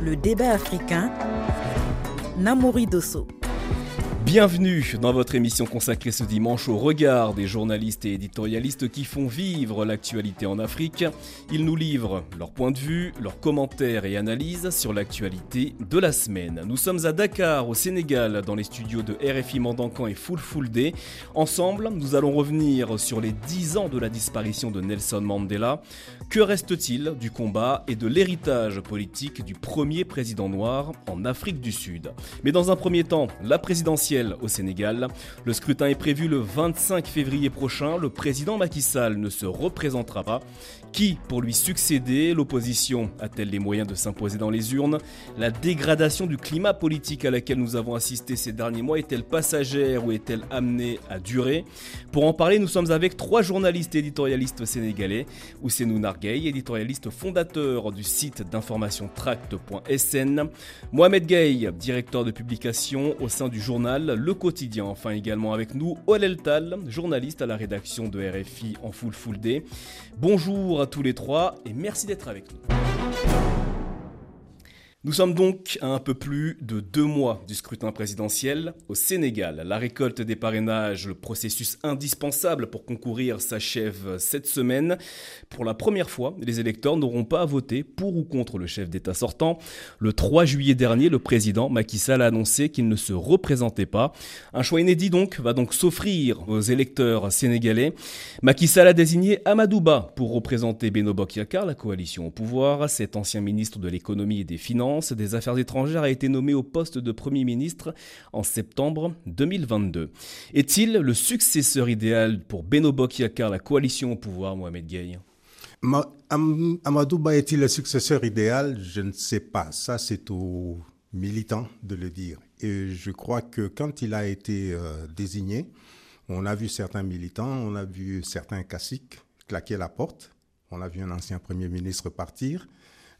Le débat africain, Namouri Dosso. Bienvenue dans votre émission consacrée ce dimanche au regard des journalistes et éditorialistes qui font vivre l'actualité en Afrique. Ils nous livrent leurs points de vue, leurs commentaires et analyses sur l'actualité de la semaine. Nous sommes à Dakar, au Sénégal, dans les studios de RFI Mandankan et Full Full Day. Ensemble, nous allons revenir sur les 10 ans de la disparition de Nelson Mandela. Que reste-t-il du combat et de l'héritage politique du premier président noir en Afrique du Sud? Mais dans un premier temps, la présidentielle au Sénégal. Le scrutin est prévu le 25 février prochain. Le président Macky Sall ne se représentera pas. Qui pour lui succéder L'opposition a-t-elle les moyens de s'imposer dans les urnes? La dégradation du climat politique à laquelle nous avons assisté ces derniers mois est-elle passagère ou est-elle amenée à durer? Pour en parler, nous sommes avec trois journalistes éditorialistes sénégalais. Ousseinou Narguey, éditorialiste fondateur du site d'information tract.sn. Mohamed Gay, directeur de publication au sein du journal Le Quotidien. Enfin également avec nous Olel Tal, journaliste à la rédaction de RFI en full full day. Bonjour à tous les trois et merci d'être avec nous. Nous sommes donc à un peu plus de deux mois du scrutin présidentiel au Sénégal. La récolte des parrainages, le processus indispensable pour concourir, s'achève cette semaine. Pour la première fois, les électeurs n'auront pas à voter pour ou contre le chef d'État sortant. Le 3 juillet dernier, le président Macky Sall a annoncé qu'il ne se représentait pas. Un choix inédit donc va donc s'offrir aux électeurs sénégalais. Macky Sall a désigné Amadouba pour représenter Beno Bokyakar, la coalition au pouvoir. Cet ancien ministre de l'économie et des finances des Affaires étrangères a été nommé au poste de Premier ministre en septembre 2022. Est-il le successeur idéal pour Beno Bokyakar, la coalition au pouvoir, Mohamed Gaye Amadouba est-il le successeur idéal? Je ne sais pas. Ça, c'est aux militants de le dire. Et je crois que quand il a été euh, désigné, on a vu certains militants, on a vu certains caciques claquer la porte, on a vu un ancien Premier ministre partir.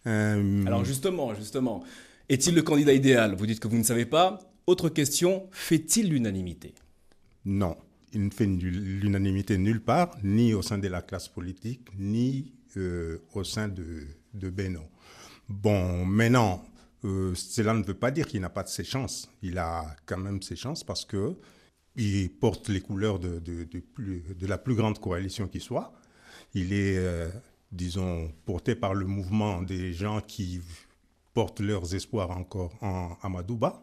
Euh, Alors justement, justement, est-il le candidat idéal? Vous dites que vous ne savez pas. Autre question, fait-il l'unanimité? Non, il ne fait l'unanimité nulle part, ni au sein de la classe politique, ni euh, au sein de, de Beno. Bon, maintenant, euh, cela ne veut pas dire qu'il n'a pas de ses chances. Il a quand même ses chances parce que il porte les couleurs de, de, de, la plus grande coalition qui soit. Il est disons, porté par le mouvement des gens qui portent leurs espoirs encore en Amadouba,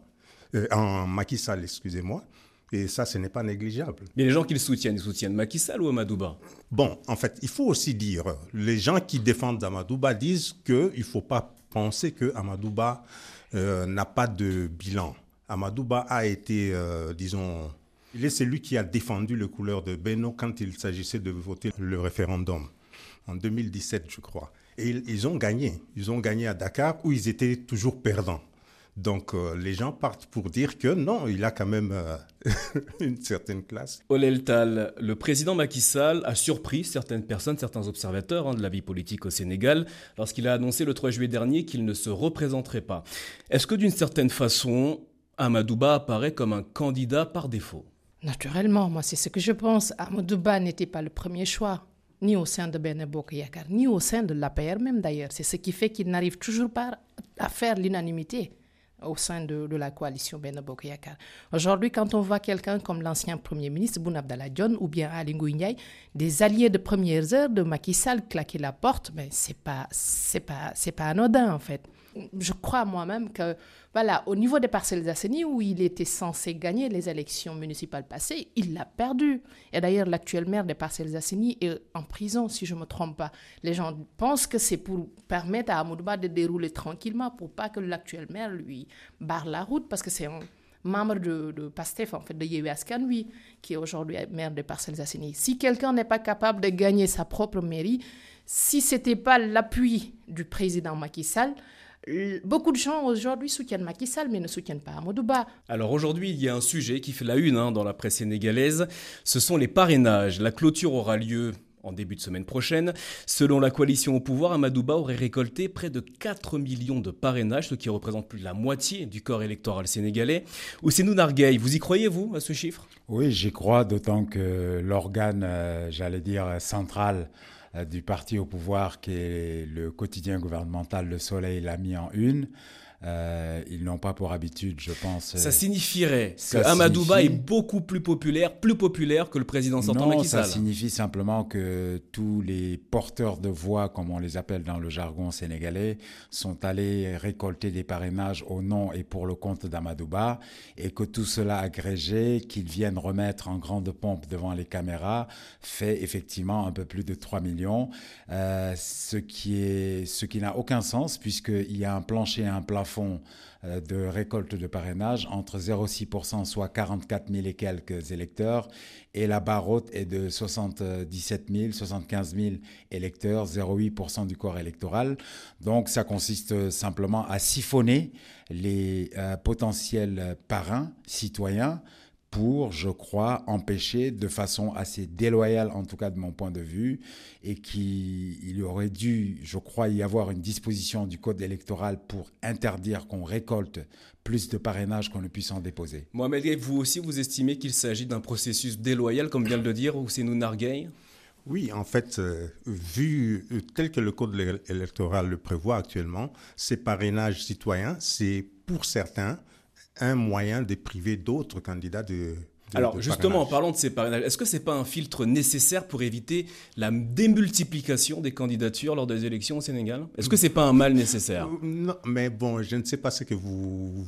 euh, en Macky Sall, excusez-moi. Et ça, ce n'est pas négligeable. Mais les gens qui le soutiennent, ils soutiennent Macky Sall ou Amadouba? Bon, en fait, il faut aussi dire, les gens qui défendent Amadouba disent qu'il ne faut pas penser que Amadouba euh, n'a pas de bilan. Amadouba a été, euh, disons, il est celui qui a défendu le couleur de Beno quand il s'agissait de voter le référendum en 2017, je crois. Et ils, ont gagné. Ils ont gagné à Dakar où ils étaient toujours perdants. Donc euh, les gens partent pour dire que non, il a quand même euh, une certaine classe. Olel Tal, le président Macky Sall a surpris certaines personnes, certains observateurs hein, de la vie politique au Sénégal lorsqu'il a annoncé le 3 juillet dernier qu'il ne se représenterait pas. Est-ce que d'une certaine façon, Amadouba apparaît comme un candidat par défaut? Naturellement, moi c'est ce que je pense. Amadouba n'était pas le premier choix ni au sein de Benebok Yakar, ni au sein de l'APR même d'ailleurs. C'est ce qui fait qu'il n'arrive toujours pas à faire l'unanimité au sein de, la coalition Benebok Yakar. Aujourd'hui, quand on voit quelqu'un comme l'ancien Premier ministre Boun Abdallah ou bien Ali Ndiaye, des alliés de premières heures de Macky Sall claquer la porte, mais c'est pas, pas, pas anodin en fait je crois moi-même que, voilà, au niveau des parcelles Asseni, où il était censé gagner les élections municipales passées, il l'a perdu. Et d'ailleurs, l'actuel maire des parcelles Asseni est en prison, si je ne me trompe pas. Les gens pensent que c'est pour permettre à Amoudba de dérouler tranquillement, pour pas que l'actuel maire lui barre la route, parce que c'est un membre de, PASTEF, en fait, de Yehu lui, qui est aujourd'hui maire des parcelles Asseni. Si quelqu'un n'est pas capable de gagner sa propre mairie, si ce n'était pas l'appui du président Macky Sall, Beaucoup de gens aujourd'hui soutiennent Macky Sall, mais ne soutiennent pas Amadouba. Alors aujourd'hui, il y a un sujet qui fait la une hein, dans la presse sénégalaise. Ce sont les parrainages. La clôture aura lieu en début de semaine prochaine. Selon la coalition au pouvoir, Amadouba aurait récolté près de 4 millions de parrainages, ce qui représente plus de la moitié du corps électoral sénégalais. Ousseinou Nargueil, vous y croyez, vous, à ce chiffre? Oui, j'y crois, d'autant que l'organe, euh, j'allais dire, central du parti au pouvoir qui est le quotidien gouvernemental Le Soleil l'a mis en une. Euh, ils n'ont pas pour habitude, je pense. Ça signifierait que Amadouba est beaucoup plus populaire, plus populaire que le président sortant Macky Sall. Ça signifie simplement que tous les porteurs de voix, comme on les appelle dans le jargon sénégalais, sont allés récolter des parrainages au nom et pour le compte d'Amadouba, et que tout cela agrégé, qu'ils viennent remettre en grande pompe devant les caméras, fait effectivement un peu plus de 3 millions, euh, ce qui est ce qui n'a aucun sens puisqu'il y a un plancher et un plafond fonds euh, de récolte de parrainage entre 0,6%, soit 44 000 et quelques électeurs, et la barre haute est de 77 000, 75 000 électeurs, 0,8% du corps électoral. Donc ça consiste simplement à siphonner les euh, potentiels parrains citoyens pour, je crois, empêcher de façon assez déloyale, en tout cas de mon point de vue, et qu'il aurait dû, je crois, y avoir une disposition du code électoral pour interdire qu'on récolte plus de parrainage qu'on ne puisse en déposer. Mohamed vous aussi, vous estimez qu'il s'agit d'un processus déloyal, comme vient de le dire Ousseinou Narguey oui, en fait, euh, vu euh, tel que le code électoral le prévoit actuellement, ces parrainages citoyens, c'est pour certains un moyen de priver d'autres candidats de, Alors justement, en parlant de ces parrainages, est-ce que ce n'est pas un filtre nécessaire pour éviter la démultiplication des candidatures lors des élections au Sénégal? Est-ce que ce n'est pas un mal nécessaire? Euh, Non, mais bon, je ne sais pas ce que vous,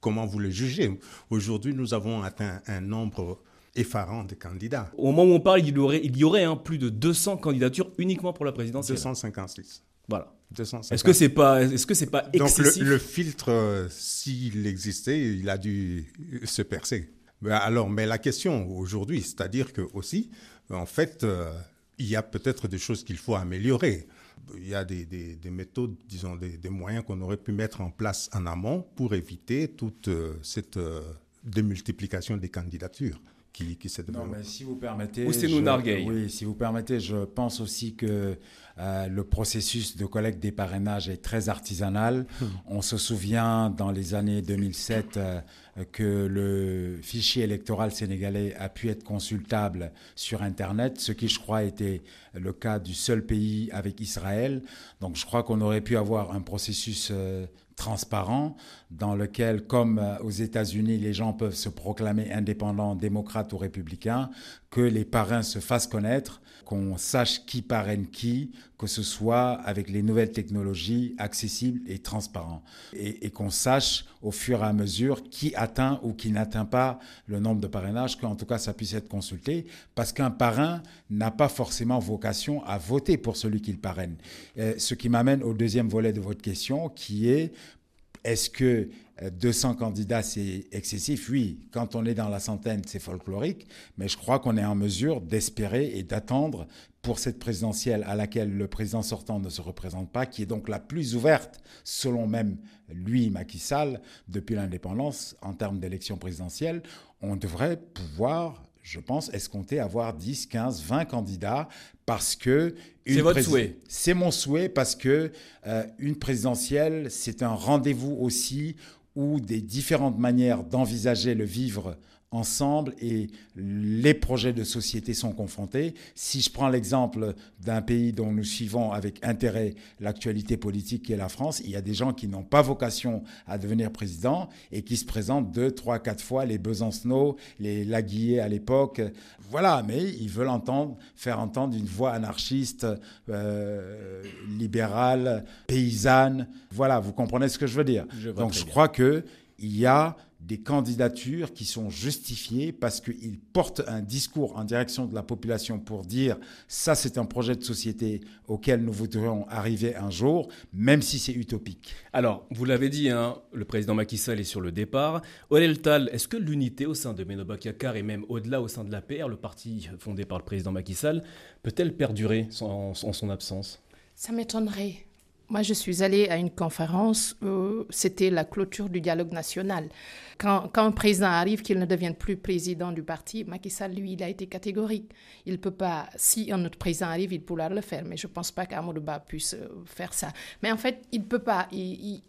comment vous le jugez. Aujourd'hui, nous avons atteint un nombre effarant de candidats. Au moment où on parle, il y aurait, il y aurait hein, plus de 200 candidatures uniquement pour la présidentielle. 256. Voilà. Est-ce que c'est pas, est-ce que c'est pas excessif Donc le, filtre, euh, s'il existait, il a dû se percer. Alors, mais la question aujourd'hui, c'est-à-dire que aussi, en fait, euh, il y a peut-être des choses qu'il faut améliorer. Il y a des, des, méthodes, disons, des, des moyens qu'on aurait pu mettre en place en amont pour éviter toute euh, cette démultiplication des candidatures qui, qui s'est Non, mais si vous permettez. Ou c'est nous Oui, si vous permettez, je pense aussi que euh, le processus de collecte des parrainages est très artisanal. Hmm. On se souvient dans les années 2007 euh, que le fichier électoral sénégalais a pu être consultable sur Internet, ce qui, je crois, était le cas du seul pays avec Israël. Donc, je crois qu'on aurait pu avoir un processus euh, transparent dans lequel, comme euh, aux États-Unis, les gens peuvent se proclamer indépendants, démocrates ou républicains, que les parrains se fassent connaître, qu'on sache qui parraine qui, que ce soit avec les nouvelles technologies accessibles et transparents, et, qu'on sache au fur et à mesure qui atteint ou qui n'atteint pas le nombre de parrainages, qu'en tout cas ça puisse être consulté, parce qu'un parrain n'a pas forcément vocation à voter pour celui qu'il parraine. Euh, ce qui m'amène au deuxième volet de votre question, qui est est-ce que 200 euh, candidats, c'est excessif. Oui, quand on est dans la centaine, c'est folklorique, mais je crois qu'on est en mesure d'espérer et d'attendre pour cette présidentielle à laquelle le président sortant ne se représente pas, qui est donc la plus ouverte, selon même lui, Macky Sall, depuis l'indépendance en termes d'élection présidentielle, on devrait pouvoir je pense, escompter avoir 10, 15, 20 candidats parce que... C'est votre souhait. C'est mon souhait parce que euh, une présidentielle, c'est un rendez-vous aussi où des différentes manières d'envisager le vivre ensemble et les projets de société sont confrontés. Si je prends l'exemple d'un pays dont nous suivons avec intérêt l'actualité politique qui est la France, il y a des gens qui n'ont pas vocation à devenir président et qui se présentent deux, trois, quatre fois, les Besancenot, les Laguillet à l'époque. Voilà, mais ils veulent entendre, faire entendre une voix anarchiste, euh, libérale, paysanne. Voilà, vous comprenez ce que je veux dire. Donc je crois que il y a des candidatures qui sont justifiées parce qu'ils portent un discours en direction de la population pour dire ça c'est un projet de société auquel nous voudrions arriver un jour, même si c'est utopique. Alors, vous l'avez dit, hein, le président Macky Sall est sur le départ. Olel Tal, est-ce que l'unité au sein de Menobakakar et même au-delà au sein de l'APR, le parti fondé par le président Macky Sall, peut-elle perdurer en son absence? Ça m'étonnerait. Moi, je suis allée à une conférence, c'était la clôture du dialogue national. Quand, un président arrive, qu'il ne devienne plus président du parti, Macky Sall, lui, il a été catégorique. Il ne peut pas, si un autre président arrive, il pourra le faire, mais je ne pense pas qu'Amadouba puisse euh, faire ça. Mais en fait, il ne peut pas.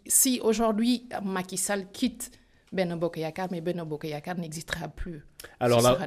si aujourd'hui Macky Sall quitte Benno Bokeyakar, mais Benno Bokeyakar n'existera plus. Alors la,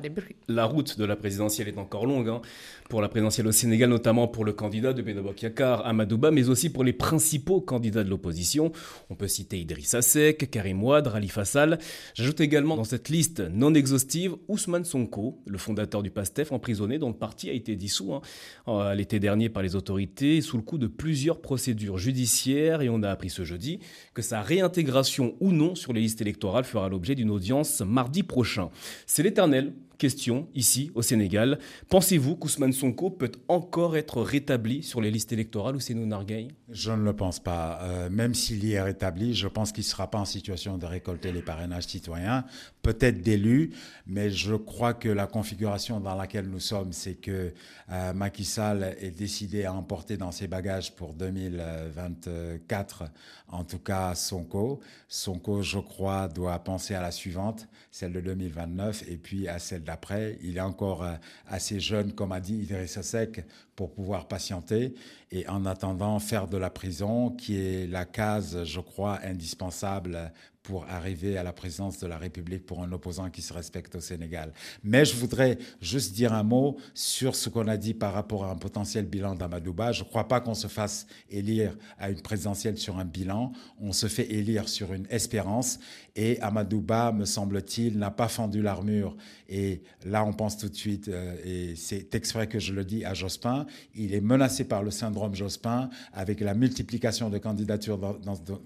la, route de la présidentielle est encore longue, hein, pour la présidentielle au Sénégal, notamment pour le candidat de Benno Bokeyakar, Amadouba, mais aussi pour les principaux candidats de l'opposition. On peut citer Idrissa Seck, Karim Ouad, Ali Fassal. J'ajoute également dans cette liste non exhaustive Ousmane Sonko, le fondateur du PASTEF, emprisonné, dont le parti a été dissous hein, l'été dernier par les autorités, sous le coup de plusieurs procédures judiciaires, et on a appris ce jeudi que sa réintégration ou non sur les listes électorales fera l'objet d'une audience mardi prochain. C'est l'éternelle question ici au Sénégal. Pensez-vous qu'Ousmane Sonko peut encore être rétabli sur les listes électorales ou c'est nous Nargueil Je ne le pense pas. Euh, même s'il y est rétabli, je pense qu'il ne sera pas en situation de récolter les parrainages citoyens, peut-être d'élus, mais je crois que la configuration dans laquelle nous sommes, c'est que euh, Macky Sall est décidé à emporter dans ses bagages pour 2024, en tout cas Sonko. Sonko, je crois, doit penser à la suivante, celle de 2029, et puis à celle d'après. Il est encore euh, assez jeune, comme a dit Idrissa Seck, pour pouvoir patienter et en attendant faire de la prison, qui est la case, je crois, indispensable pour arriver à la présidence de la République pour un opposant qui se respecte au Sénégal. Mais je voudrais juste dire un mot sur ce qu'on a dit par rapport à un potentiel bilan d'Amadouba. Je ne crois pas qu'on se fasse élire à une présidentielle sur un bilan. On se fait élire sur une espérance. Et Amadouba, me semble-t-il, n'a pas fendu l'armure. Et là, on pense tout de suite, euh, et c'est exprès que je le dis à Jospin, il est menacé par le syndrome Jospin avec la multiplication de candidatures dans,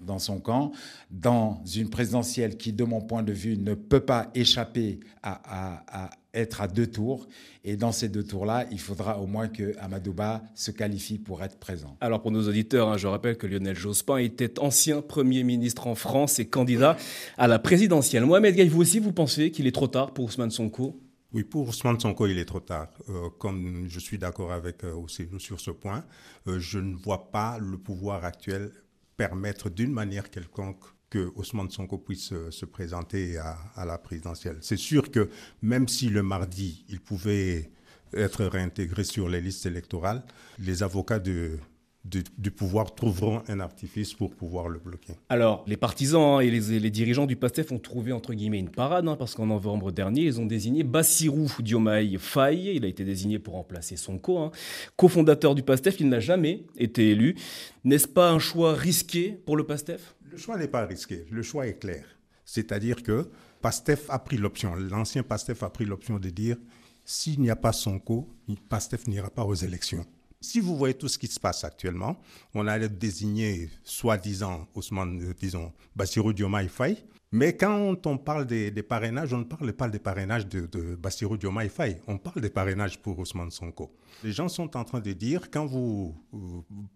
dans, son camp, dans une présidentielle qui, de mon point de vue, ne peut pas échapper à, être à deux tours. Et dans ces deux tours-là, il faudra au moins que Amadouba se qualifie pour être présent. Alors pour nos auditeurs, hein, je rappelle que Lionel Jospin était ancien Premier ministre en France et candidat à la présidentielle. Mohamed Gaï, vous aussi, vous pensez qu'il est trop tard pour Ousmane Sonko? Oui, pour Ousmane Sonko, il est trop tard. Euh, comme je suis d'accord avec euh, sur ce point, euh, je ne vois pas le pouvoir actuel permettre d'une manière quelconque que Ousmane Sonko puisse se présenter à, la présidentielle. C'est sûr que même si le mardi, il pouvait être réintégré sur les listes électorales, les avocats de, du, pouvoir trouveront un artifice pour pouvoir le bloquer. Alors, les partisans et les, dirigeants du PASTEF ont trouvé entre guillemets une parade, hein, parce qu'en novembre dernier, ils ont désigné Bassirou Diomaye Faye. Il a été désigné pour remplacer Sonko. Hein. Cofondateur du PASTEF, il n'a jamais été élu. N'est-ce pas un choix risqué pour le PASTEF? Le choix n'est pas risqué. Le choix est clair. C'est-à-dire que PASTEF a pris l'option, l'ancien PASTEF a pris l'option de dire s'il n'y a pas Sonko, PASTEF n'ira pas aux élections. Si vous voyez tout ce qui se passe actuellement, on a désigné soi-disant Ousmane, euh, disons, Bassirou Diomaye Faye. Mais quand on parle des, parrainages, on ne parle pas des parrainages de, de Bassirou Diomaye Faye. On parle des parrainages pour Ousmane Sonko. Les gens sont en train de dire, quand vous,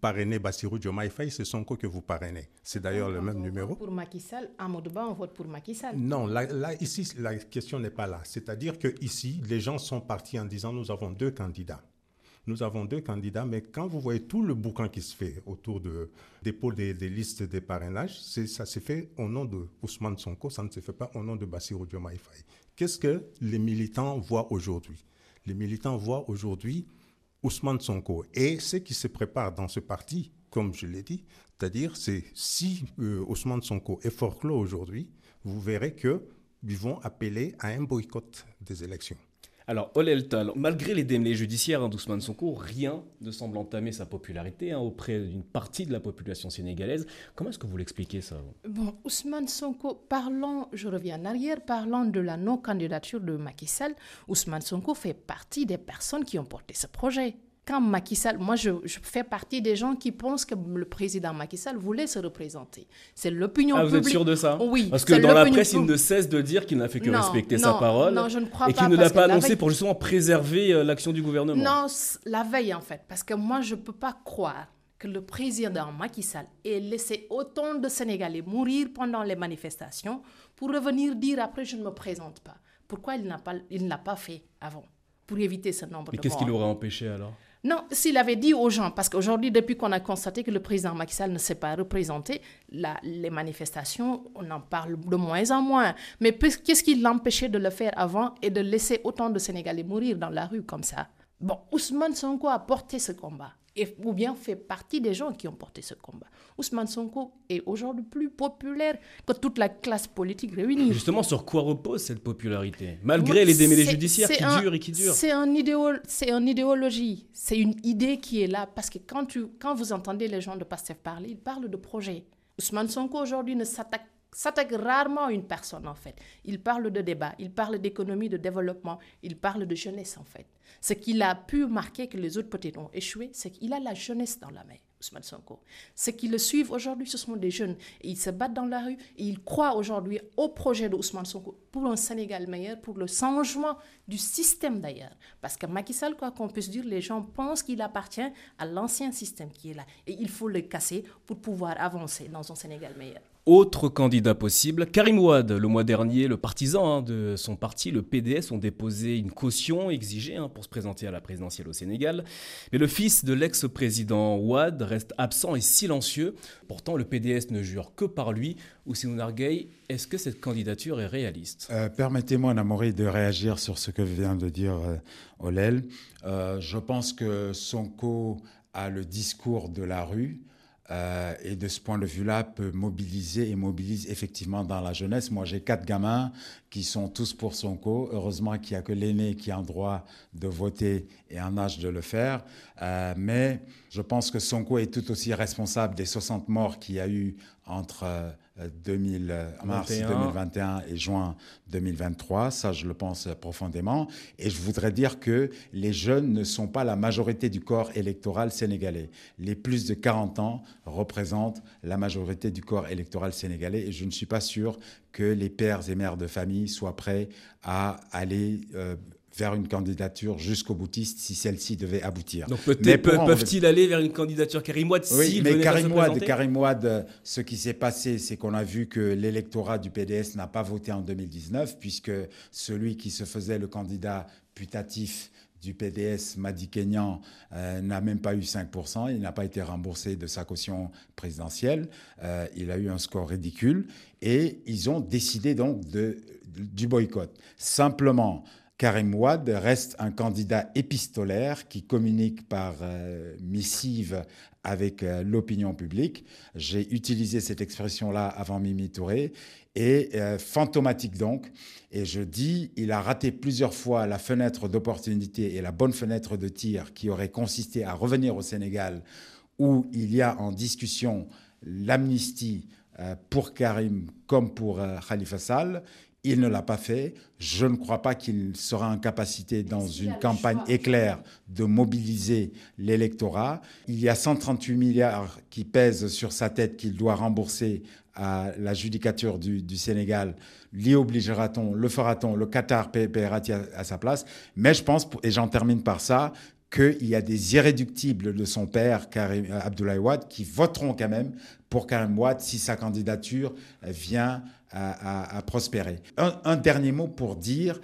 parrainez Bassirou Diomaye Faye, c'est Sonko que vous parrainez. C'est d'ailleurs le même numéro. Pour Macky Sall, à Modouba, on vote pour Macky Sall. Non, là, là, ici, la question n'est pas là. C'est-à-dire que ici, les gens sont partis en disant, nous avons deux candidats nous avons deux candidats, mais quand vous voyez tout le bouquin qui se fait autour de dépôt des, listes des parrainages, ça se fait au nom de Ousmane Sonko, ça ne se fait pas au nom de Bassirou Diomaye. Qu'est-ce que les militants voient aujourd'hui? Les militants voient aujourd'hui Ousmane Sonko et ce qui se prépare dans ce parti, comme je l'ai dit, c'est-à-dire c'est si euh, Ousmane Sonko est fort clos aujourd'hui, vous verrez que ils vont appeler à un boycott des élections. Alors, Oleltal, malgré les démêlés judiciaires hein, d'Ousmane Sonko, rien ne semble entamer sa popularité hein, auprès d'une partie de la population sénégalaise. Comment est-ce que vous l'expliquez ça Bon, Ousmane Sonko, parlons, je reviens en arrière, parlons de la non-candidature de Macky Sall. Ousmane Sonko fait partie des personnes qui ont porté ce projet quand Macky Sall, moi je, fais partie des gens qui pensent que le président Macky Sall voulait se représenter. C'est l'opinion publique. Ah, vous êtes sûr de ça Oui. Parce que dans la presse, il ne cesse de dire qu'il n'a fait que respecter sa parole. Non, je ne crois et qu'il ne l'a pas annoncé pour justement préserver euh, l'action du gouvernement. Non, la veille en fait. Parce que moi je ne peux pas croire que le président Macky Sall ait laissé autant de Sénégalais mourir pendant les manifestations pour revenir dire après je ne me présente pas. Pourquoi il n'a pas, il ne l'a pas fait avant pour éviter ce nombre Mais de qu'est-ce qui l'aurait empêché alors? Non, s'il avait dit aux gens, parce qu'aujourd'hui, depuis qu'on a constaté que le président Macky Sall ne s'est pas représenté, les manifestations, on en parle de moins en moins. Mais qu'est-ce qui l'empêchait de le faire avant et de laisser autant de Sénégalais mourir dans la rue comme ça? Bon, Ousmane Sonko a porté ce combat. Et, ou bien fait partie des gens qui ont porté ce combat. Ousmane Sonko est aujourd'hui plus populaire que toute la classe politique réunie. Justement, sur quoi repose cette popularité Malgré les démêlés judiciaires qui durent et qui durent. C'est un c'est une idéologie. C'est une idée qui est là. Parce que quand, tu, quand vous entendez les gens de PASTEF parler, ils parlent de projet. Ousmane Sonko aujourd'hui ne s'attaque s'attaque rarement à une personne en fait. Il parle de débat, il parle d'économie, de développement, il parle de jeunesse en fait. Ce qu'il a pu marquer que les autres peut-être ont échoué, c'est qu'il a la jeunesse dans la main. Ousmane Sonko. Ceux qui le suivent aujourd'hui, ce sont des jeunes. Ils se battent dans la rue et ils croient aujourd'hui au projet de Ousmane Sonko pour un Sénégal meilleur, pour le changement du système d'ailleurs. Parce que Macky Sall, quoi qu'on puisse dire, les gens pensent qu'il appartient à l'ancien système qui est là. Et il faut le casser pour pouvoir avancer dans un Sénégal meilleur. Autre candidat possible, Karim Ouad. Le mois dernier, le partisan hein, de son parti, le PDS, ont déposé une caution exigée hein, pour se présenter à la présidentielle au Sénégal. Mais le fils de l'ex-président Ouad reste absent et silencieux. Pourtant, le PDS ne jure que par lui. Ousseinou Narguey, est-ce que cette candidature est réaliste? Euh, Permettez-moi, Namori, de réagir sur ce que vient de dire euh. Euh, je pense que Sonko a le discours de la rue. Euh, et de ce point de vue-là, peut mobiliser et mobilise effectivement dans la jeunesse. Moi, j'ai quatre gamins qui sont tous pour Sonko. Heureusement qu'il n'y a que l'aîné qui a un droit de voter et un âge de le faire. Euh, mais je pense que Sonko est tout aussi responsable des 60 morts qu'il y a eu entre 2000, euh, mars 2021 et juin 2023. Ça, je le pense profondément. Et je voudrais dire que les jeunes ne sont pas la majorité du corps électoral sénégalais. Les plus de 40 ans représentent la majorité du corps électoral sénégalais. Et je ne suis pas sûr que les pères et mères de famille soient prêts à aller euh, vers une candidature jusqu'au boutiste si celle-ci devait aboutir. Donc peut-être peuvent-ils aller vers une candidature Karim Ouad Oui, mais Karim Ouad, Karim Ouad, ce qui s'est passé, c'est qu'on a vu que l'électorat du PDS n'a pas voté en 2019, puisque celui qui se faisait le candidat putatif du PDS, Madi Kenyan, euh, n'a même pas eu 5%. Il n'a pas été remboursé de sa caution présidentielle. Euh, il a eu un score ridicule. Et ils ont décidé donc de, du boycott. Simplement, Karim Ouad reste un candidat épistolaire qui communique par euh, missive avec euh, l'opinion publique. J'ai utilisé cette expression-là avant Mimi Touré et euh, fantomatique donc. Et je dis, il a raté plusieurs fois la fenêtre d'opportunité et la bonne fenêtre de tir qui aurait consisté à revenir au Sénégal où il y a en discussion l'amnistie pour Karim comme pour Khalifa Sall. Il ne l'a pas fait. Je ne crois pas qu'il sera en capacité, dans une campagne éclair, de mobiliser l'électorat. Il y a 138 milliards qui pèsent sur sa tête qu'il doit rembourser à la judicature du, Sénégal. L'y obligera-t-on Le fera-t-on Le Qatar paiera-t-il à, sa place? Mais je pense, et j'en termine par ça, qu'il y a des irréductibles de son père, Karim, euh, Abdoulaye Wade, qui voteront quand même pour Karim Wade si sa candidature vient à, prospérer. Un, dernier mot pour dire,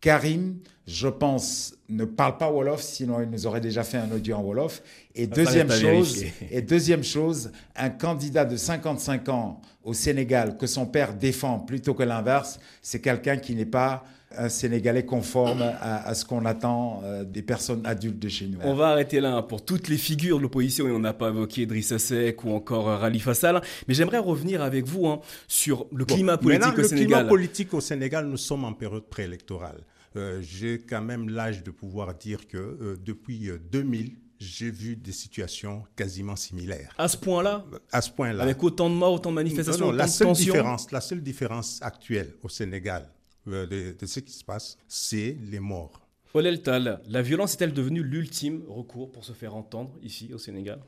Karim, je pense, ne parle pas Wolof, sinon il nous aurait déjà fait un audio en Wolof. Et deuxième, chose, et deuxième chose, un candidat de 55 ans au Sénégal que son père défend plutôt que l'inverse, c'est quelqu'un qui n'est pas un Sénégalais conforme à, ce qu'on attend euh, des personnes adultes de chez nous. On va arrêter là pour toutes les figures de l'opposition et on n'a pas évoqué Idrissa Seck ou encore Rali Fassal. Mais j'aimerais revenir avec vous hein, sur le climat politique au Sénégal. Le climat politique au Sénégal, nous sommes en période préélectorale. Euh, j'ai quand même l'âge de pouvoir dire que euh, depuis 2000, j'ai vu des situations quasiment similaires. À ce point-là À ce point-là. Avec autant de morts, autant de manifestations, non, la seule différence, La seule différence actuelle au Sénégal euh, de, ce qui se passe, c'est les morts. Olel Tal, la violence est-elle devenue l'ultime recours pour se faire entendre ici au Sénégal?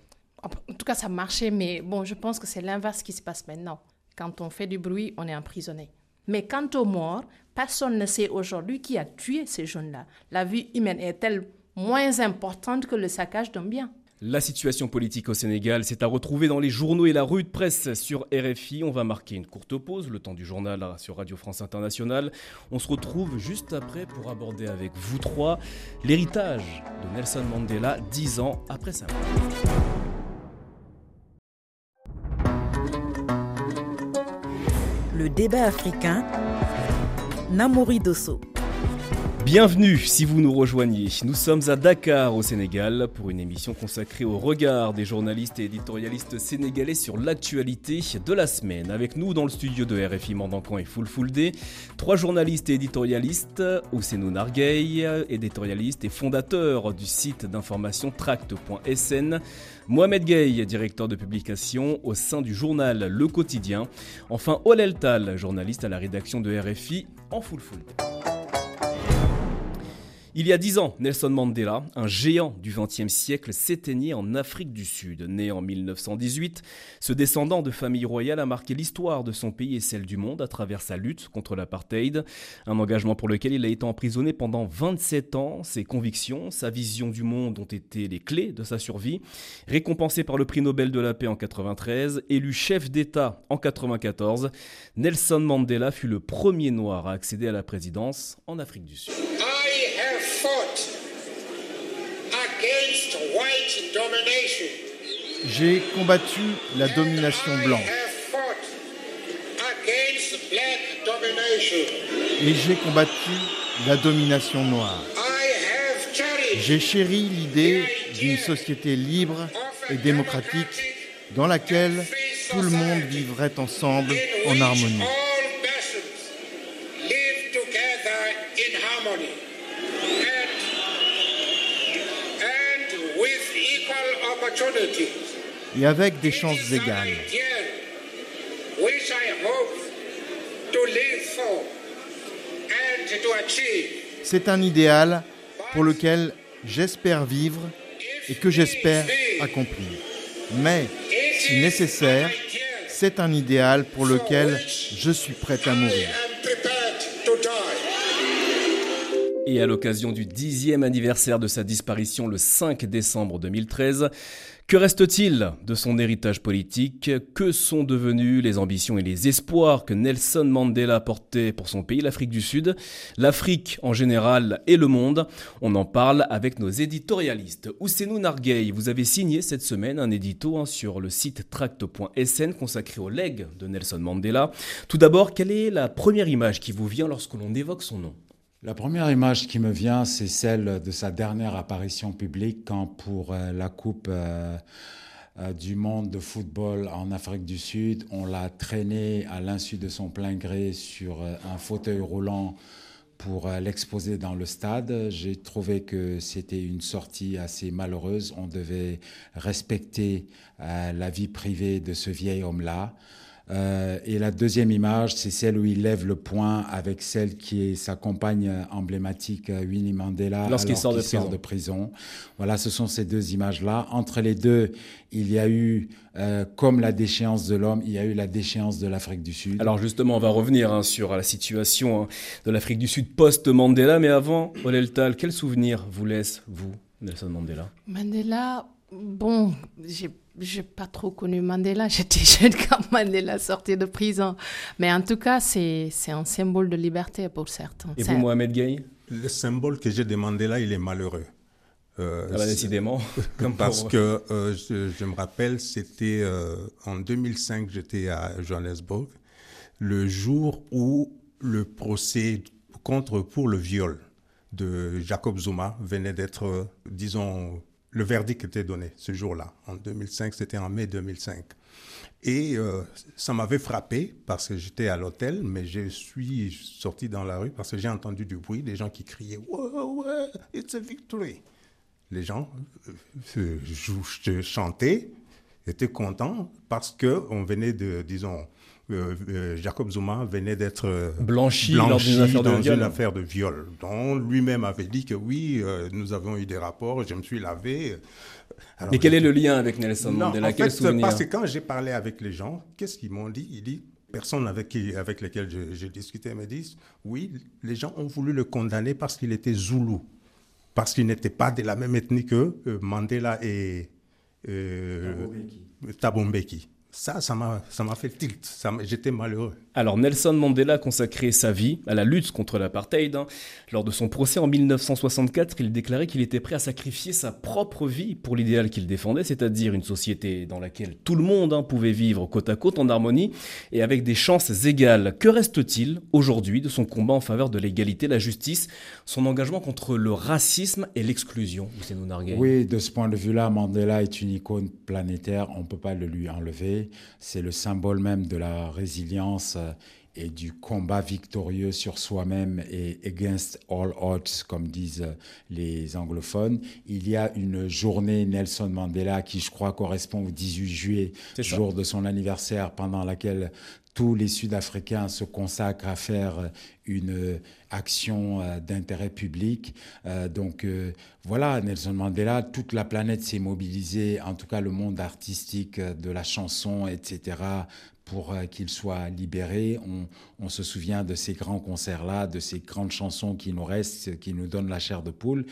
En tout cas, ça marchait, mais bon, je pense que c'est l'inverse qui se passe maintenant. Quand on fait du bruit, on est emprisonné. Mais quant aux morts, personne ne sait aujourd'hui qui a tué ces jeunes-là. La vie humaine est-elle moins importante que le saccage d'un bien? La situation politique au Sénégal, c'est à retrouver dans les journaux et la rue de presse sur RFI. On va marquer une courte pause, le temps du journal sur Radio France Internationale. On se retrouve juste après pour aborder avec vous trois l'héritage de Nelson Mandela dix ans après sa mort. Le débat africain, Namori Dosso. Bienvenue si vous nous rejoignez. Nous sommes à Dakar au Sénégal pour une émission consacrée au regard des journalistes et éditorialistes sénégalais sur l'actualité de la semaine. Avec nous dans le studio de RFI Mandankan et Full Full Day, trois journalistes et éditorialistes, Ousseinou Narguey, éditorialiste et fondateur du site d'information tract.sn, Mohamed Gay, directeur de publication au sein du journal Le Quotidien, enfin Olel Tal, journaliste à la rédaction de RFI en Full Full. Il y a dix ans, Nelson Mandela, un géant du XXe siècle, s'éteignait en Afrique du Sud. Né en 1918, ce descendant de famille royale a marqué l'histoire de son pays et celle du monde à travers sa lutte contre l'apartheid, un engagement pour lequel il a été emprisonné pendant 27 ans. Ses convictions, sa vision du monde ont été les clés de sa survie. Récompensé par le prix Nobel de la paix en 93, élu chef d'État en 94, Nelson Mandela fut le premier noir à accéder à la présidence en Afrique du Sud. J'ai combattu la domination blanche. Et j'ai combattu la domination noire. J'ai chéri l'idée d'une société libre et démocratique dans laquelle tout le monde vivrait ensemble en harmonie. Et avec des chances égales. C'est un idéal pour lequel j'espère vivre et que j'espère accomplir. Mais, si nécessaire, c'est un idéal pour lequel je suis prêt à mourir. Et à l'occasion du dixième anniversaire de sa disparition le 5 décembre 2013, que reste-t-il de son héritage politique? Que sont devenues les ambitions et les espoirs que Nelson Mandela portait pour son pays, l'Afrique du Sud, l'Afrique en général et le monde On en parle avec nos éditorialistes. Ousseinou Narguey, vous avez signé cette semaine un édito hein, sur le site tract.sn consacré au legs de Nelson Mandela. Tout d'abord, quelle est la première image qui vous vient lorsque l'on évoque son nom? La première image qui me vient, c'est celle de sa dernière apparition publique quand pour euh, la Coupe euh, euh, du monde de football en Afrique du Sud, on l'a traîné à l'insu de son plein gré sur un fauteuil roulant pour l'exposer dans le stade. J'ai trouvé que c'était une sortie assez malheureuse. On devait respecter la vie privée de ce vieil homme-là. Euh, et la deuxième image, c'est celle où il lève le poing avec celle qui est sa compagne emblématique, euh, Winnie Mandela, lorsqu'il sort, de, prison. Voilà, ce sont ces deux images-là. Entre les deux, il y a eu, euh, comme la déchéance de l'homme, il y a eu la déchéance de l'Afrique du Sud. Alors justement, on va revenir hein, sur la situation hein, de l'Afrique du Sud post-Mandela. Mais avant, Olel Tal, quel souvenir vous laisse, vous, Nelson Mandela? Mandela, bon, j'ai n'ai pas trop connu Mandela. J'étais jeune quand Mandela sortait de prison. Mais en tout cas, c'est un symbole de liberté pour certains. Et vous, Mohamed Gay Le symbole que j'ai de Mandela, il est malheureux. Euh, ah bah, décidément. Comme Parce que euh, je, me rappelle, c'était euh, en 2005, j'étais à Johannesburg, le jour où le procès contre pour le viol de Jacob Zuma venait d'être, disons, le verdict était donné ce jour-là. En 2005, c'était en mai 2005. Et euh, ça m'avait frappé parce que j'étais à l'hôtel, mais je suis sorti dans la rue parce que j'ai entendu du bruit, des gens qui criaient ouais, it's a victory. Les gens euh, euh chantaient, étaient contents parce qu'on venait de, disons, Jacob Zuma venait d'être euh, blanchi, dans, une affaire de viol, dont lui-même avait dit que oui, nous avons eu des rapports, je me suis lavé. Mais quel est le lien avec Nelson Mandela? en fait, Parce que quand j'ai parlé avec les gens, qu'est-ce qu'ils m'ont dit? Ils disent personnes avec, qui, avec lesquelles j'ai discuté me disent oui, les gens ont voulu le condamner parce qu'il était zoulou, parce qu'il n'était pas de la même ethnie que Mandela et Tabombeki. Ça ça m'a fait tilt. j'étais malheureux. Alors Nelson Mandela a consacré sa vie à la lutte contre l'apartheid. Hein. Lors de son procès en 1964, il déclarait qu'il était prêt à sacrifier sa propre vie pour l'idéal qu'il défendait, c'est-à-dire une société dans laquelle tout le monde hein, pouvait vivre côte à côte en harmonie et avec des chances égales. Que reste-t-il aujourd'hui de son combat en faveur de l'égalité, la justice, son engagement contre le racisme et l'exclusion Oui, de ce point de vue-là, Mandela est une icône planétaire, on ne peut pas le lui enlever. C'est le symbole même de la résilience et du combat victorieux sur soi-même et against all odds, comme disent les anglophones. Il y a une journée Nelson Mandela qui, je crois, correspond au 18 juillet, jour de son anniversaire, pendant laquelle tous les Sud-Africains se consacrent à faire une action euh, d'intérêt public. Euh, donc voilà, Nelson Mandela, toute la planète s'est mobilisée, en tout cas le monde artistique de la chanson, etc., pour euh, qu'il soit libéré. On, on, se souvient de ces grands concerts-là, de ces grandes chansons qui nous restent, qui nous donnent la chair de poule.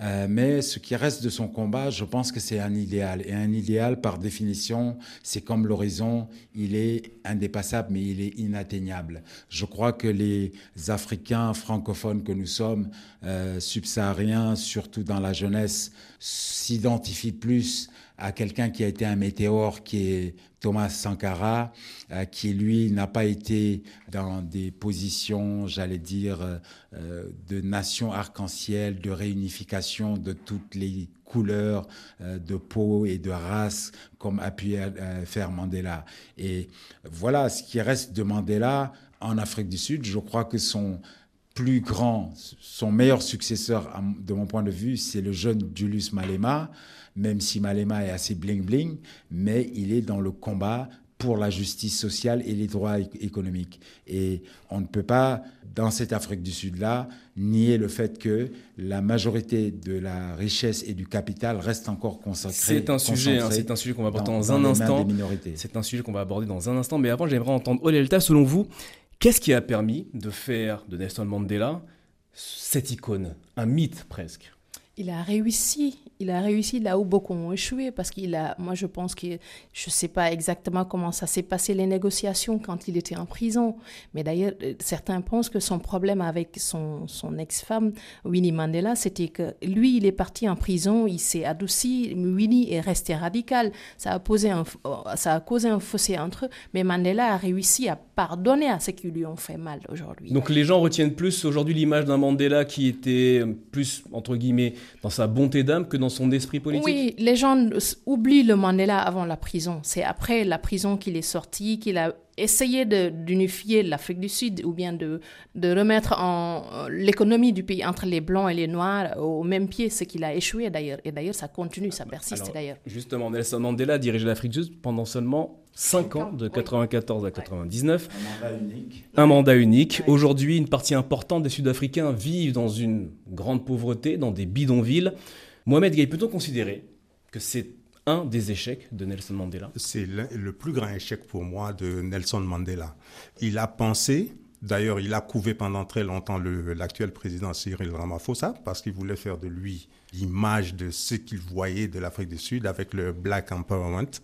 Euh, mais ce qui reste de son combat, je pense que c'est un idéal. Et un idéal, par définition, c'est comme l'horizon, il est indépassable, mais il est inatteignable. Je crois que les Africains francophones que nous sommes, euh, subsahariens, surtout dans la jeunesse, s'identifient plus à quelqu'un qui a été un météore, qui est Thomas Sankara, euh, qui lui n'a pas été dans des positions, j'allais dire, euh, de nation arc-en-ciel, de réunification de toutes les couleurs euh, de peau et de race, comme a pu faire Mandela. Et voilà, ce qui reste de Mandela en Afrique du Sud, je crois que son plus grand, son meilleur successeur, de mon point de vue, c'est le jeune Julius Malema, même si Malema est assez bling-bling, mais il est dans le combat pour la justice sociale et les droits économiques. Et on ne peut pas, dans cette Afrique du Sud-là, nier le fait que la majorité de la richesse et du capital reste encore consacrée. C'est un sujet, hein, c'est un sujet qu'on va aborder dans, un instant. C'est un sujet qu'on va aborder dans un instant. Mais avant, j'aimerais entendre Olelta, selon vous, Qu'est-ce qui a permis de faire de Nelson Mandela cette icône, un mythe presque? Il a réussi. Il a réussi là où beaucoup ont échoué parce qu'il a, moi je pense que je ne sais pas exactement comment ça s'est passé les négociations quand il était en prison. Mais d'ailleurs, euh, certains pensent que son problème avec son, ex-femme, Winnie Mandela, c'était que lui, il est parti en prison, il s'est adouci, Winnie est resté radical. Ça a, posé un, euh, ça a causé un fossé entre eux. Mais Mandela a réussi à pardonner à ceux qui lui ont fait mal aujourd'hui. Donc les gens retiennent plus aujourd'hui l'image d'un Mandela qui était plus, entre guillemets, dans sa bonté d'âme que dans son esprit politique? Oui, les gens oublient le Mandela avant la prison. C'est après la prison qu'il est sorti, qu'il a essayé d'unifier l'Afrique du Sud ou bien de, de remettre en l'économie du pays entre les blancs et les noirs au même pied, ce qu'il a échoué d'ailleurs. Et d'ailleurs, ça continue, ça persiste d'ailleurs. Justement, Nelson Mandela dirigeait l'Afrique du Sud pendant seulement 5 ans, de 94 à 99. Un mandat unique. Un mandat unique. Aujourd'hui, une partie importante des Sud-Africains vivent dans une grande pauvreté, dans des bidonvilles. Mohamed Gay, peut-on considérer que c'est un des échecs de Nelson Mandela? C'est le, plus grand échec pour moi de Nelson Mandela. Il a pensé, d'ailleurs il a couvé pendant très longtemps l'actuel président Cyril Ramaphosa parce qu'il voulait faire de lui l'image de ce qu'il voyait de l'Afrique du Sud avec le Black Empowerment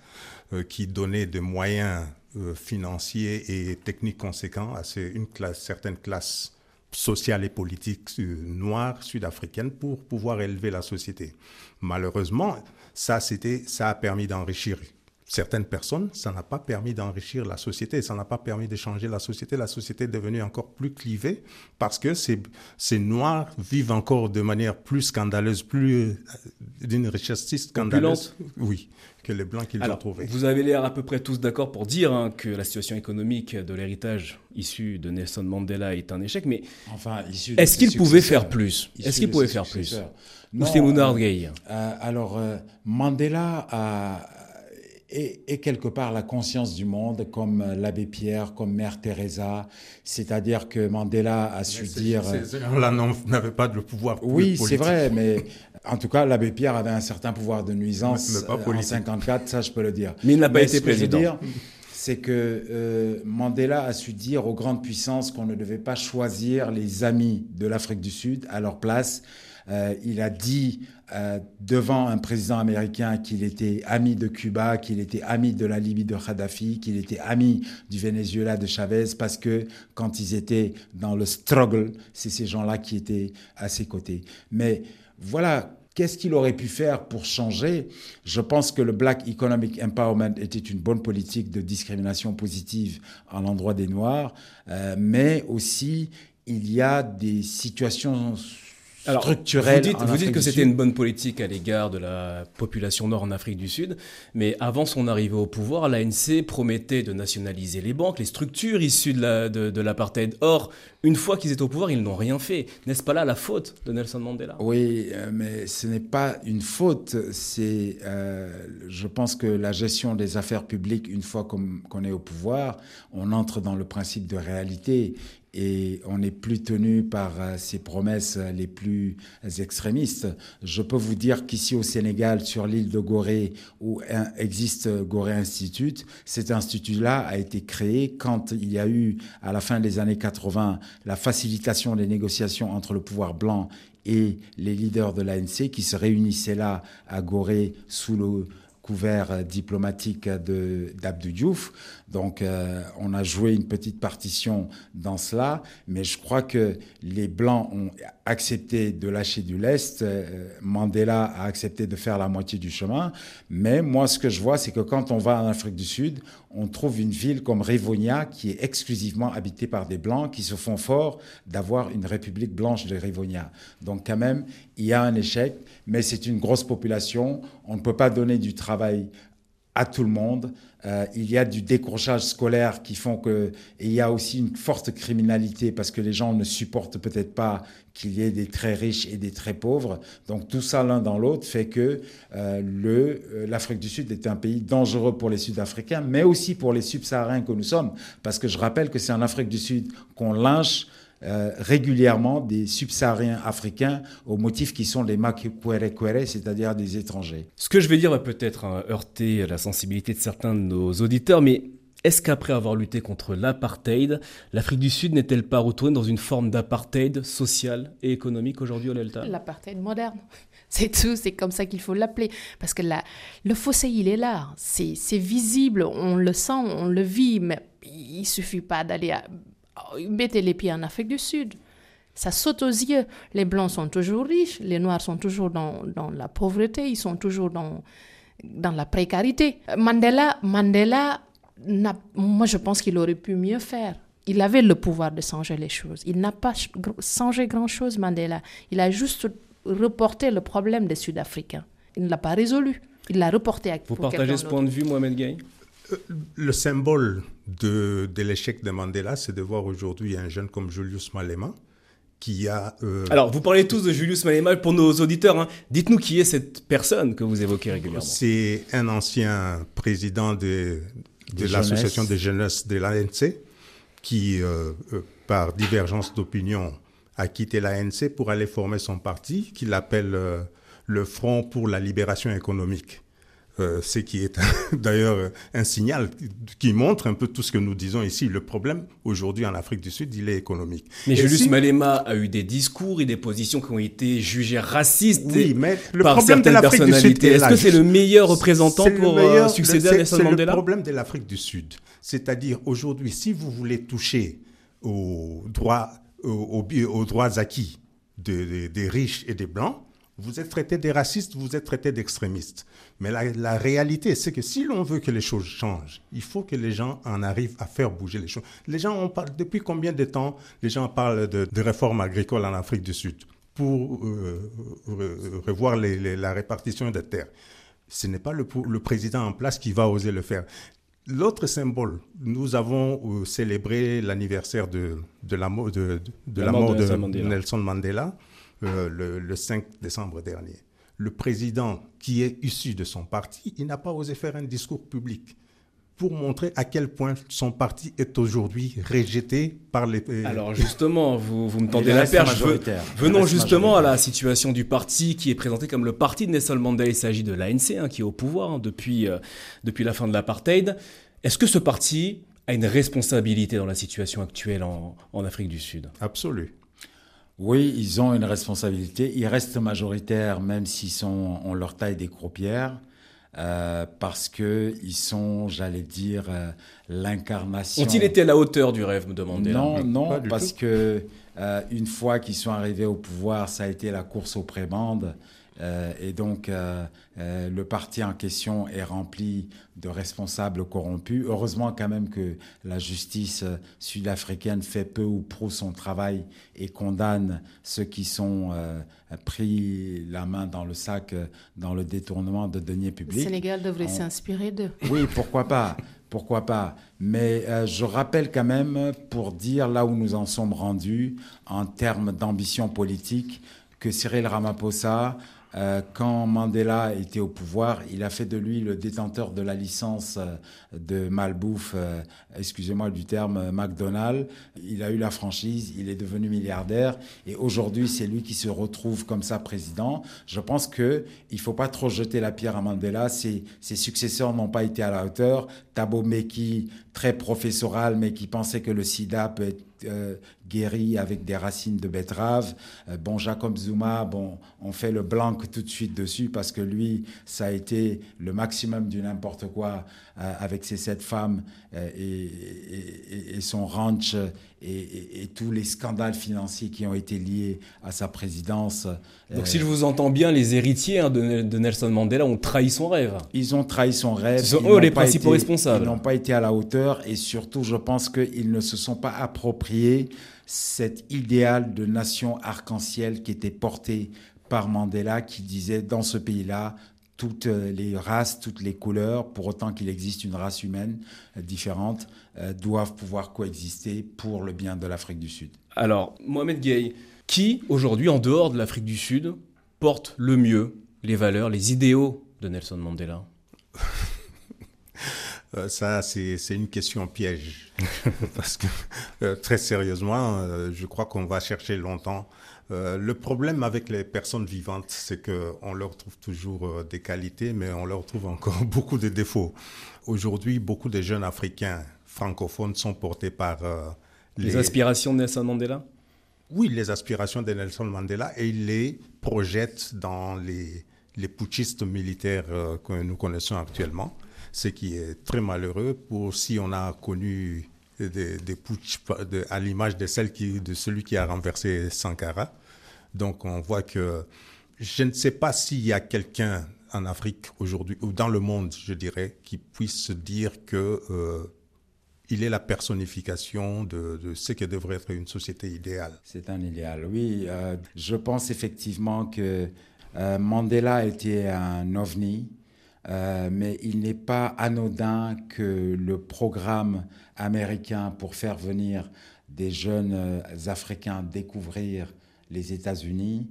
euh, qui donnait des moyens euh, financiers et techniques conséquents à une classe, certaine classe sociale et politique noire sud-africaine pour pouvoir élever la société. Malheureusement, ça, c'était, ça a permis d'enrichir certaines personnes, ça n'a pas permis d'enrichir la société, ça n'a pas permis de changer la société. La société est devenue encore plus clivée parce que ces, ces Noirs vivent encore de manière plus scandaleuse, plus euh, d'une richesse si scandaleuse. Oui, que les Blancs qu'ils ont trouvés. Vous avez l'air à peu près tous d'accord pour dire hein, que la situation économique de l'héritage issu de Nelson Mandela est un échec, mais enfin, est-ce qu'il pouvait faire plus? Est-ce qu'il pouvait faire plus? Ou c'est Mounard Gay? euh, Alors, euh, Mandela a et, quelque part la conscience du monde, comme euh, l'abbé Pierre, comme Mère Teresa. C'est-à-dire que Mandela a su dire. Là, n'avait pas de pouvoir. Oui, c'est vrai, mais en tout cas, l'abbé Pierre avait un certain pouvoir de nuisance mais pas euh, en 54, ça je peux le dire. Mais il n'a pas été président. c'est que euh, Mandela a su dire aux grandes puissances qu'on ne devait pas choisir les amis de l'Afrique du Sud à leur place Euh, il a dit euh, devant un président américain qu'il était ami de Cuba, qu'il était ami de la Libye de Kadhafi, qu'il était ami du Venezuela de Chavez, parce que quand ils étaient dans le struggle, c'est ces gens-là qui étaient à ses côtés. Mais voilà, Qu'est-ce qu'il aurait pu faire pour changer? Je pense que le Black Economic Empowerment était une bonne politique de discrimination positive à l'endroit des Noirs, euh, mais aussi il y a des situations alors, Vous dites, vous dites que c'était une bonne politique à l'égard de la population nord en Afrique du Sud, mais avant son arrivée au pouvoir, l'ANC promettait de nationaliser les banques, les structures issues de l'apartheid. Or, une fois qu'ils étaient au pouvoir, ils n'ont rien fait. N'est-ce pas là la faute de Nelson Mandela? Oui, euh, mais ce n'est pas une faute. C'est, euh, je pense que la gestion des affaires publiques, une fois qu'on est au pouvoir, on entre dans le principe de réalité et on n'est plus tenu par ces euh, promesses les plus extrémistes. Je peux vous dire qu'ici au Sénégal, sur l'île de Gorée, où existe Gorée Institute, cet institut-là a été créé quand il y a eu, à la fin des années 80, la facilitation des négociations entre le pouvoir blanc et les leaders de l'ANC qui se réunissaient là à Gorée sous le couvert diplomatique d'Abdou Diouf. Donc euh, on a joué une petite partition dans cela, mais je crois que les Blancs ont accepté de lâcher du lest, euh, Mandela a accepté de faire la moitié du chemin, mais moi ce que je vois c'est que quand on va en Afrique du Sud, on trouve une ville comme Rivonia qui est exclusivement habitée par des Blancs qui se font fort d'avoir une république blanche de Rivonia. Donc quand même, il y a un échec, mais c'est une grosse population, on ne peut pas donner du travail à tout le monde. Euh, il y a du décrochage scolaire qui font que il y a aussi une forte criminalité parce que les gens ne supportent peut-être pas qu'il y ait des très riches et des très pauvres. Donc tout ça l'un dans l'autre fait que euh, euh, l'Afrique du Sud est un pays dangereux pour les Sud-Africains, mais aussi pour les Subsahariens que nous sommes, parce que je rappelle que c'est en Afrique du Sud qu'on lynche euh, régulièrement des subsahariens africains au motif qui sont les makwere c'est-à-dire des étrangers. Ce que je vais dire va peut-être hein, heurter la sensibilité de certains de nos auditeurs, mais est-ce qu'après avoir lutté contre l'apartheid, l'Afrique du Sud n'est-elle pas retournée dans une forme d'apartheid social et économique aujourd'hui au Delta L'apartheid moderne. C'est tout, c'est comme ça qu'il faut l'appeler. Parce que le fossé, il est là. C'est visible, on le sent, on le vit, mais il suffit pas d'aller mettez les pieds en Afrique du Sud. Ça saute aux yeux. Les Blancs sont toujours riches, les Noirs sont toujours dans, dans la pauvreté, ils sont toujours dans, dans la précarité. Mandela, Mandela moi je pense qu'il aurait pu mieux faire. Il avait le pouvoir de changer les choses. Il n'a pas changé grand-chose, Mandela. Il a juste reporté le problème des Sud-Africains. Il ne l'a pas résolu. Il l'a reporté à Vous partagez ce point de vue, Mohamed Gay Le symbole de, de l'échec de Mandela, c'est de voir aujourd'hui un jeune comme Julius Malema, qui a... Euh, Alors, vous parlez tous de Julius Malema. Pour nos auditeurs, hein, dites-nous qui est cette personne que vous évoquez régulièrement. C'est un ancien président de, de, l'association de jeunesse de l'ANC, qui, euh, par divergence d'opinion, a quitté l'ANC pour aller former son parti, qu'il appelle le Front pour la libération économique. Euh, ce qui est d'ailleurs un signal qui montre un peu tout ce que nous disons ici. Le problème aujourd'hui en Afrique du Sud, il est économique. Mais Julius Malema a eu des discours et des positions qui ont été jugées racistes oui, mais le par problème certaines de personnalités. Est-ce que c'est le meilleur représentant pour euh, succéder à Nelson Mandela C'est le problème de l'Afrique du Sud. C'est-à-dire aujourd'hui, si vous voulez toucher aux droits, aux, aux droits acquis des riches et des blancs, vous êtes traité des racistes, vous êtes traité d'extrémistes. Mais la, réalité, c'est que si l'on veut que les choses changent, il faut que les gens en arrivent à faire bouger les choses. Les gens, ont parlé, depuis combien de temps les gens parlent de, réformes agricoles en Afrique du Sud pour euh, revoir la répartition des terres? Ce n'est pas le, président en place qui va oser le faire. L'autre symbole, nous avons euh, célébré l'anniversaire de, la, mort de, Nelson Mandela euh, le, 5 décembre dernier. Le président qui est issu de son parti, il n'a pas osé faire un discours public pour montrer à quel point son parti est aujourd'hui rejeté par les... Euh, Alors justement, vous, vous me tendez la perche. Venons justement à la situation du parti qui est présenté comme le parti de Nelson Mandela. Il s'agit de l'ANC hein, qui est au pouvoir hein, depuis, euh, depuis la fin de l'apartheid. Est-ce que ce parti a une responsabilité dans la situation actuelle en, en Afrique du Sud? Absolue. Oui, ils ont une responsabilité. Ils restent majoritaires, même s'ils sont, ont leur taille des croupières. Euh, parce que ils sont, j'allais dire, euh, l'incarnation. Ont-ils été à la hauteur du rêve, me demandez Non, non, parce que euh, une fois qu'ils sont arrivés au pouvoir, ça a été la course aux prébendes. Euh, et donc, euh, euh, le parti en question est rempli de responsables corrompus. Heureusement quand même que la justice sud-africaine fait peu ou prou son travail et condamne ceux qui sont pris la main dans le sac dans le détournement de deniers publics. Le Sénégal devrait s'inspirer d'eux. Oui, pourquoi pas pourquoi pas Mais je rappelle quand même, pour dire là où nous en sommes rendus en termes d'ambition politique, que Cyril Ramaphosa quand Mandela était au pouvoir, il a fait de lui le détenteur de la licence euh, de malbouffe, euh, excusez-moi du terme McDonald's. Il a eu la franchise, il est devenu milliardaire et aujourd'hui c'est lui qui se retrouve comme ça président. Je pense que il faut pas trop jeter la pierre à Mandela. Ses successeurs n'ont pas été à la hauteur. Thabo Mbeki, très professoral, mais qui pensait que le sida peut être euh, guéri avec des racines de betterave. Euh, bon, Jacob Zuma, bon, on fait le blanc tout de suite dessus parce que lui, ça a été le maximum du n'importe quoi euh, avec ses sept femmes et, son ranch et, tous les scandales financiers qui ont été liés à sa présidence. Donc, si je vous entends bien, les héritiers hein, de, Nelson Mandela ont trahi son rêve. Ils ont trahi son rêve. Ce sont eux les principaux responsables. Ils n'ont pas été à la hauteur et surtout, je pense qu'ils ne se sont pas appropriés cet idéal de nation arc-en-ciel qui était porté par Mandela, qui disait dans ce pays-là, toutes les races, toutes les couleurs, pour autant qu'il existe une race humaine euh, différente, euh, doivent pouvoir coexister pour le bien de l'Afrique du Sud. Alors, Mohamed Gay, qui aujourd'hui, en dehors de l'Afrique du Sud, porte le mieux les valeurs, les idéaux de Nelson Mandela? Euh, ça, c'est une question piège. Parce que, euh, très sérieusement, euh, je crois qu'on va chercher longtemps. le problème avec les personnes vivantes, c'est qu'on leur trouve toujours des qualités, mais on leur trouve encore beaucoup de défauts. Aujourd'hui, beaucoup de jeunes Africains francophones sont portés par... les... aspirations de Nelson Mandela? Oui, les aspirations de Nelson Mandela, et ils les projettent dans les, les putschistes militaires que nous connaissons actuellement ce qui est très malheureux pour si on a connu des, des putsch à l'image de, celle qui, de celui qui a renversé Sankara. Donc on voit que je ne sais pas s'il y a quelqu'un en Afrique aujourd'hui, ou dans le monde, je dirais, qui puisse se dire que euh, il est la personnification de, de, ce que devrait être une société idéale. C'est un idéal, oui. Euh, je pense effectivement que euh, Mandela était un ovni euh, mais il n'est pas anodin que le programme américain pour faire venir des jeunes Africains découvrir les États-Unis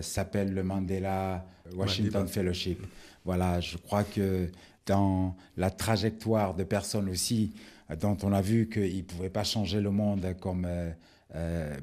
s'appelle le Mandela Washington Fellowship. Voilà, je crois que dans la trajectoire de personnes aussi dont on a vu qu'ils ne pouvaient pas changer le monde comme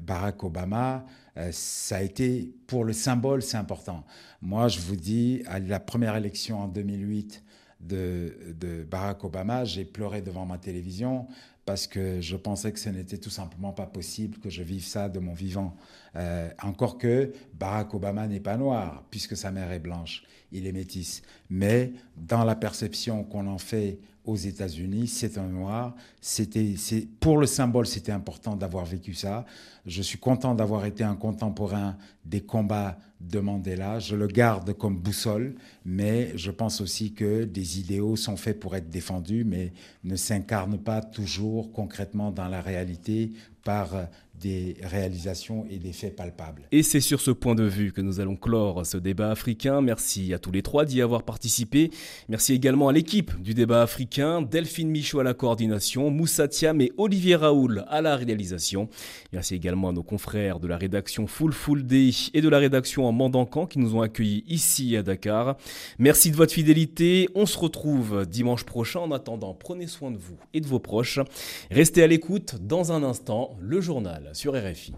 Barack Obama, euh, ça a été, pour le symbole, c'est important. Moi, je vous dis, à la première élection en 2008 de, de Barack Obama, j'ai pleuré devant ma télévision parce que je pensais que ce n'était tout simplement pas possible que je vive ça de mon vivant. Euh, encore que Barack Obama n'est pas noir, puisque sa mère est blanche, il est métisse. Mais dans la perception qu'on en fait aux États-Unis, c'est un noir. C'était, pour le symbole, c'était important d'avoir vécu ça. Je suis content d'avoir été un contemporain des combats de Mandela. Je le garde comme boussole, mais je pense aussi que des idéaux sont faits pour être défendus, mais ne s'incarnent pas toujours concrètement dans la réalité par des réalisations et des faits palpables. Et c'est sur ce point de vue que nous allons clore ce débat africain. Merci à tous les trois d'y avoir participé. Merci également à l'équipe du débat africain, Delphine Michaud à la coordination, Moussa Thiam et Olivier Raoul à la réalisation. Merci également à nos confrères de la rédaction Full Full Day et de la rédaction en Mandancan qui nous ont accueillis ici à Dakar. Merci de votre fidélité. On se retrouve dimanche prochain. En attendant, prenez soin de vous et de vos proches. Restez à l'écoute dans un instant, le journal sur RFI.